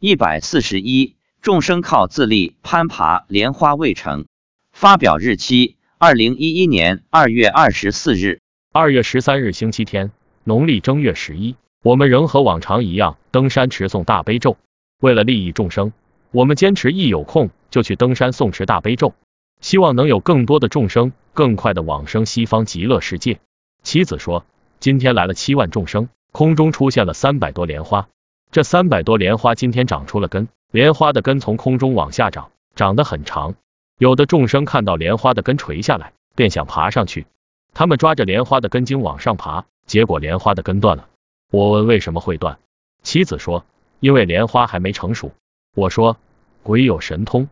一百四十一，众生靠自力攀爬莲花未成。发表日期：二零一一年二月二十四日。二月十三日星期天，农历正月十一，我们仍和往常一样登山持诵大悲咒。为了利益众生，我们坚持一有空就去登山诵持大悲咒，希望能有更多的众生更快的往生西方极乐世界。妻子说，今天来了七万众生，空中出现了三百多莲花。这三百多莲花今天长出了根，莲花的根从空中往下长，长得很长。有的众生看到莲花的根垂下来，便想爬上去，他们抓着莲花的根茎往上爬，结果莲花的根断了。我问为什么会断，妻子说因为莲花还没成熟。我说鬼有神通，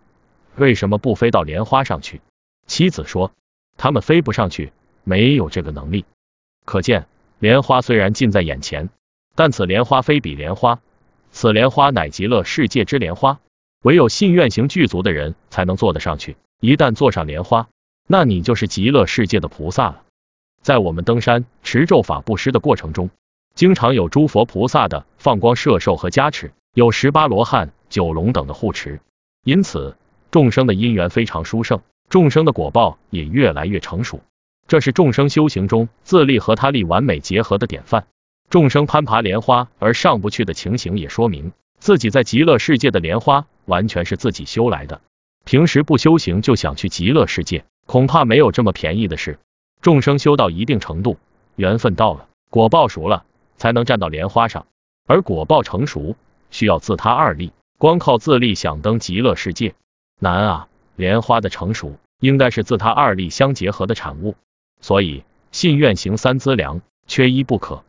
为什么不飞到莲花上去？妻子说他们飞不上去，没有这个能力。可见莲花虽然近在眼前，但此莲花非彼莲花。此莲花乃极乐世界之莲花，唯有信愿行具足的人才能坐得上去。一旦坐上莲花，那你就是极乐世界的菩萨了。在我们登山持咒法布施的过程中，经常有诸佛菩萨的放光摄受和加持，有十八罗汉、九龙等的护持，因此众生的因缘非常殊胜，众生的果报也越来越成熟。这是众生修行中自利和他利完美结合的典范。众生攀爬莲花而上不去的情形，也说明自己在极乐世界的莲花完全是自己修来的。平时不修行就想去极乐世界，恐怕没有这么便宜的事。众生修到一定程度，缘分到了，果报熟了，才能站到莲花上。而果报成熟，需要自他二力，光靠自力想登极乐世界难啊！莲花的成熟，应该是自他二力相结合的产物。所以信愿行三资粮，缺一不可。